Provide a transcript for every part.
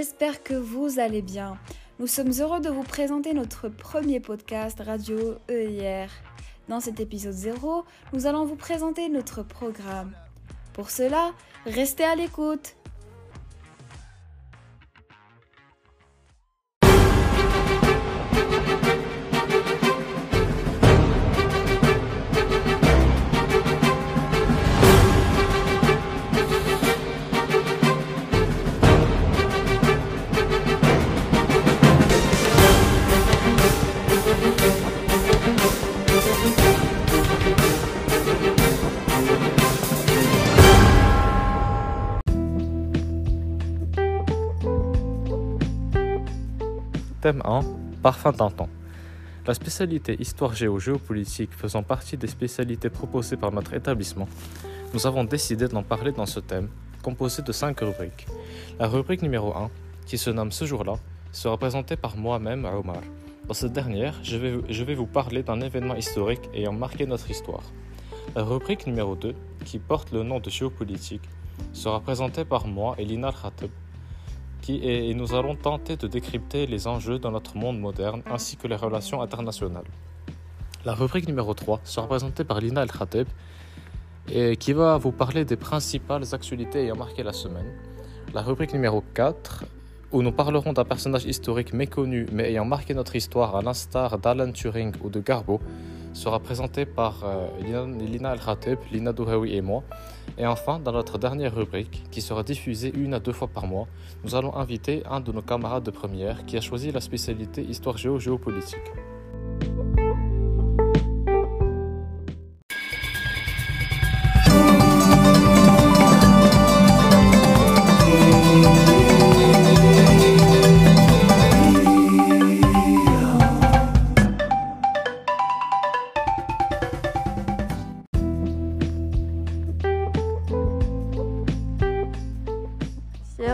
j'espère que vous allez bien. Nous sommes heureux de vous présenter notre premier podcast Radio EIR. Dans cet épisode 0, nous allons vous présenter notre programme. Pour cela, restez à l'écoute. Thème 1 Parfum d'antan. La spécialité Histoire géo-géopolitique faisant partie des spécialités proposées par notre établissement, nous avons décidé d'en parler dans ce thème, composé de 5 rubriques. La rubrique numéro 1, qui se nomme Ce jour-là, sera présentée par moi-même, Omar. Dans cette dernière, je vais, je vais vous parler d'un événement historique ayant marqué notre histoire. La rubrique numéro 2, qui porte le nom de géopolitique, sera présentée par moi et Lina Et nous allons tenter de décrypter les enjeux dans notre monde moderne ainsi que les relations internationales. La rubrique numéro 3 sera présentée par Lina El Khateb et qui va vous parler des principales actualités ayant marqué la semaine. La rubrique numéro 4 où nous parlerons d'un personnage historique méconnu mais ayant marqué notre histoire à l'instar d'Alan Turing ou de Garbo sera présentée par euh, Lina El Khateb, Lina Douhaoui et moi. Et enfin, dans notre dernière rubrique, qui sera diffusée une à deux fois par mois, nous allons inviter un de nos camarades de première qui a choisi la spécialité Histoire géo-géopolitique.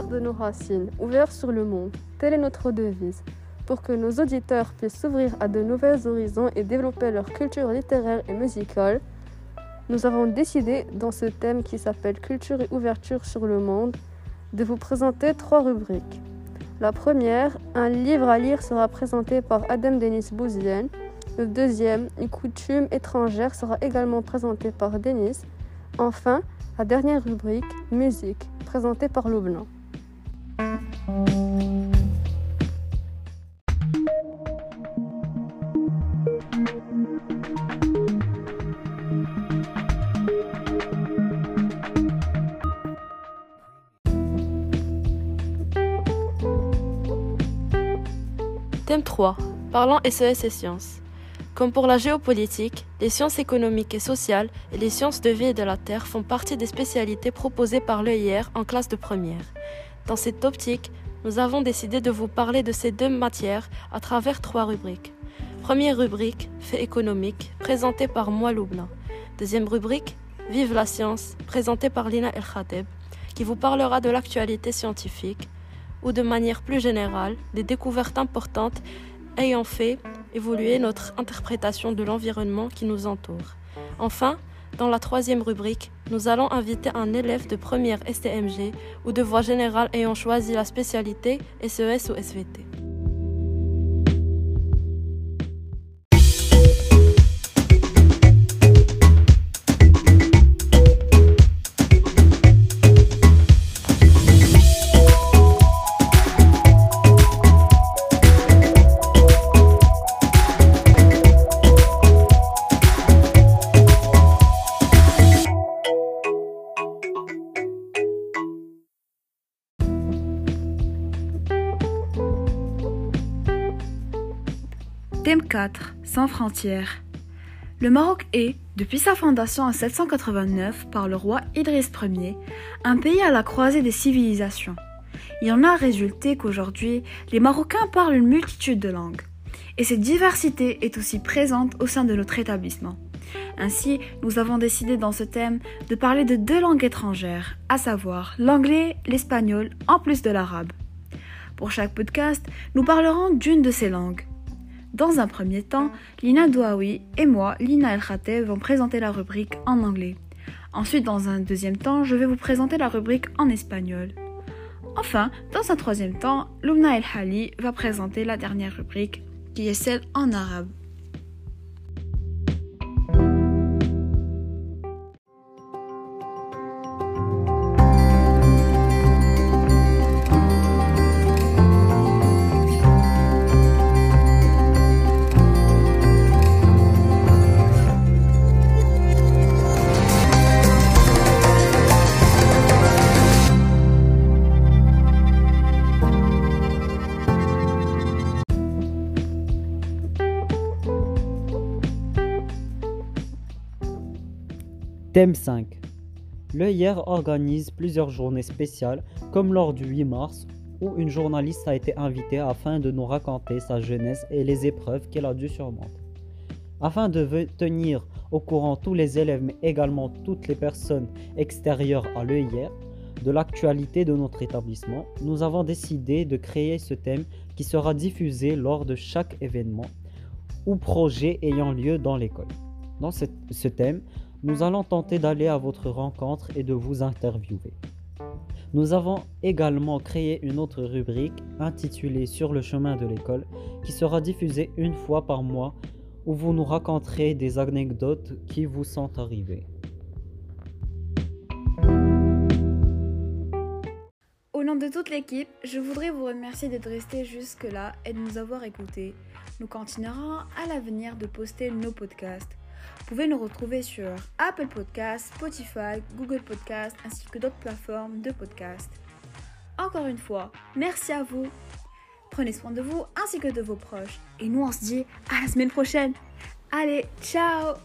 De nos racines, ouverts sur le monde. Telle est notre devise. Pour que nos auditeurs puissent s'ouvrir à de nouveaux horizons et développer leur culture littéraire et musicale, nous avons décidé, dans ce thème qui s'appelle Culture et ouverture sur le monde, de vous présenter trois rubriques. La première, un livre à lire sera présenté par Adam Denis Bouzienne. Le deuxième, une coutume étrangère sera également présentée par Denis. Enfin, la dernière rubrique, musique, présentée par Loublanc. Thème 3. Parlant SES et sciences. Comme pour la géopolitique, les sciences économiques et sociales et les sciences de vie et de la terre font partie des spécialités proposées par l'EIR en classe de première. Dans cette optique, nous avons décidé de vous parler de ces deux matières à travers trois rubriques. Première rubrique, Fait économique, présentée par moi Loubna. Deuxième rubrique, Vive la science, présentée par Lina El Khateb, qui vous parlera de l'actualité scientifique ou de manière plus générale des découvertes importantes ayant fait évoluer notre interprétation de l'environnement qui nous entoure. Enfin, dans la troisième rubrique, nous allons inviter un élève de première STMG ou de voie générale ayant choisi la spécialité SES ou SVT. Thème 4 Sans frontières. Le Maroc est, depuis sa fondation en 789 par le roi Idriss Ier, un pays à la croisée des civilisations. Il en a résulté qu'aujourd'hui, les Marocains parlent une multitude de langues. Et cette diversité est aussi présente au sein de notre établissement. Ainsi, nous avons décidé dans ce thème de parler de deux langues étrangères, à savoir l'anglais, l'espagnol, en plus de l'arabe. Pour chaque podcast, nous parlerons d'une de ces langues. Dans un premier temps, Lina Douaoui et moi, Lina El Khateb, vont présenter la rubrique en anglais. Ensuite, dans un deuxième temps, je vais vous présenter la rubrique en espagnol. Enfin, dans un troisième temps, Lumna El Hali va présenter la dernière rubrique qui est celle en arabe. Thème 5. L'EIR organise plusieurs journées spéciales, comme lors du 8 mars, où une journaliste a été invitée afin de nous raconter sa jeunesse et les épreuves qu'elle a dû surmonter. Afin de tenir au courant tous les élèves, mais également toutes les personnes extérieures à l'EIR, de l'actualité de notre établissement, nous avons décidé de créer ce thème qui sera diffusé lors de chaque événement ou projet ayant lieu dans l'école. Dans ce thème, nous allons tenter d'aller à votre rencontre et de vous interviewer. Nous avons également créé une autre rubrique intitulée Sur le chemin de l'école qui sera diffusée une fois par mois où vous nous raconterez des anecdotes qui vous sont arrivées. Au nom de toute l'équipe, je voudrais vous remercier d'être resté jusque-là et de nous avoir écoutés. Nous continuerons à l'avenir de poster nos podcasts. Vous pouvez nous retrouver sur Apple Podcasts, Spotify, Google Podcasts ainsi que d'autres plateformes de podcasts. Encore une fois, merci à vous. Prenez soin de vous ainsi que de vos proches. Et nous, on se dit à la semaine prochaine. Allez, ciao